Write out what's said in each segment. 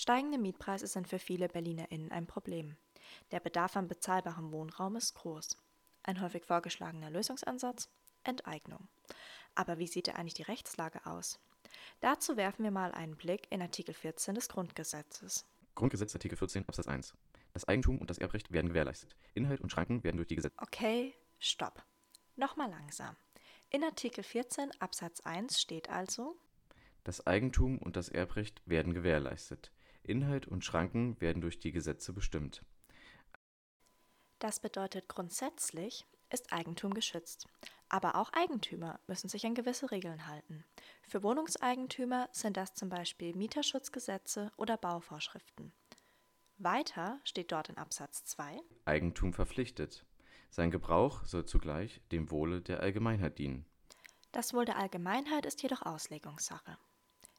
Steigende Mietpreise sind für viele BerlinerInnen ein Problem. Der Bedarf an bezahlbarem Wohnraum ist groß. Ein häufig vorgeschlagener Lösungsansatz? Enteignung. Aber wie sieht eigentlich die Rechtslage aus? Dazu werfen wir mal einen Blick in Artikel 14 des Grundgesetzes. Grundgesetz Artikel 14 Absatz 1. Das Eigentum und das Erbrecht werden gewährleistet. Inhalt und Schranken werden durch die Gesetze. Okay, stopp. Nochmal langsam. In Artikel 14 Absatz 1 steht also, Das Eigentum und das Erbrecht werden gewährleistet. Inhalt und Schranken werden durch die Gesetze bestimmt. das bedeutet grundsätzlich ist Eigentum geschützt. Aber auch Eigentümer müssen sich an gewisse Regeln halten. Für Wohnungseigentümer sind das zum Beispiel Mieterschutzgesetze oder Bauvorschriften. Weiter steht dort in Absatz 2, Eigentum verpflichtet. Sein Gebrauch soll zugleich dem Wohle der Allgemeinheit dienen. Das Wohl der Allgemeinheit ist jedoch Auslegungssache.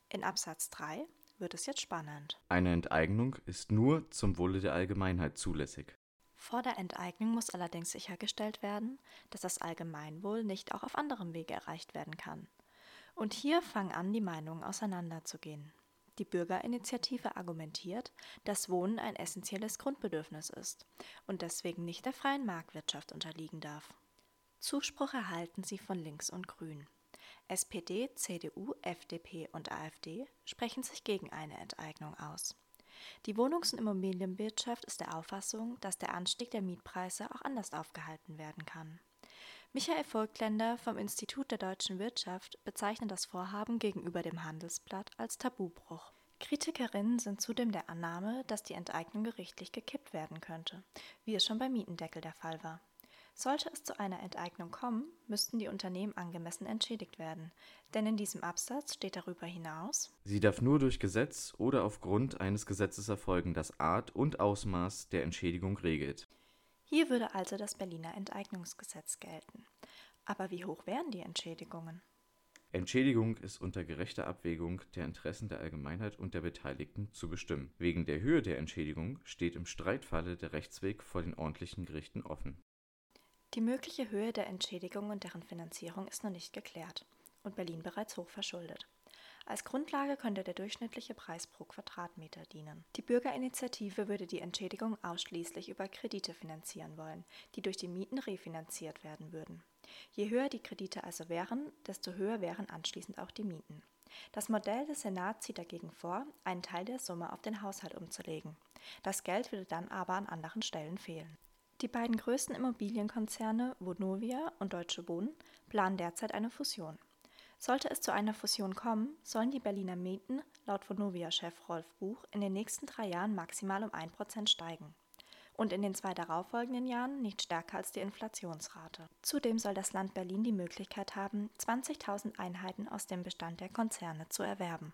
In Absatz 3 wird es jetzt spannend. Eine Enteignung ist nur zum Wohle der Allgemeinheit zulässig. Vor der Enteignung muss allerdings sichergestellt werden, dass das Allgemeinwohl nicht auch auf anderem Wege erreicht werden kann. Und hier fangen an, die Meinungen auseinanderzugehen. Die Bürgerinitiative argumentiert, dass Wohnen ein essentielles Grundbedürfnis ist und deswegen nicht der freien Marktwirtschaft unterliegen darf. Zuspruch erhalten sie von Links und Grün. SPD, CDU, FDP und AfD sprechen sich gegen eine Enteignung aus. Die Wohnungs- und Immobilienwirtschaft ist der Auffassung, dass der Anstieg der Mietpreise auch anders aufgehalten werden kann. Michael Volkländer vom Institut der deutschen Wirtschaft bezeichnet das Vorhaben gegenüber dem Handelsblatt als Tabubruch. Kritikerinnen sind zudem der Annahme, dass die Enteignung gerichtlich gekippt werden könnte, wie es schon beim Mietendeckel der Fall war. Sollte es zu einer Enteignung kommen, müssten die Unternehmen angemessen entschädigt werden, denn in diesem Absatz steht darüber hinaus, Sie darf nur durch Gesetz oder aufgrund eines Gesetzes erfolgen, das Art und Ausmaß der Entschädigung regelt. hier würde also das Berliner Enteignungsgesetz gelten. Aber wie hoch wären die Entschädigungen? Entschädigung ist unter gerechter Abwägung der Interessen der Allgemeinheit und der Beteiligten zu bestimmen. Wegen der Höhe der Entschädigung steht im Streitfalle der Rechtsweg vor den ordentlichen Gerichten offen. Die mögliche Höhe der Entschädigung und deren Finanzierung ist noch nicht geklärt und Berlin bereits hoch verschuldet. Als Grundlage könnte der durchschnittliche Preis pro Quadratmeter dienen. Die Bürgerinitiative würde die Entschädigung ausschließlich über Kredite finanzieren wollen, die durch die Mieten refinanziert werden würden. Je höher die Kredite also wären, desto höher wären anschließend auch die Mieten. Das Modell des Senats sieht dagegen vor, einen Teil der Summe auf den Haushalt umzulegen. Das Geld würde dann aber an anderen Stellen fehlen. Die beiden größten Immobilienkonzerne Vonovia und Deutsche Wohnen planen derzeit eine Fusion. Sollte es zu einer Fusion kommen, sollen die Berliner Mieten laut Vonovia-Chef Rolf Buch in den nächsten drei Jahren maximal um 1% steigen. Und in den zwei darauffolgenden Jahren nicht stärker als die Inflationsrate. Zudem soll das Land Berlin die Möglichkeit haben, 20.000 Einheiten aus dem Bestand der Konzerne zu erwerben.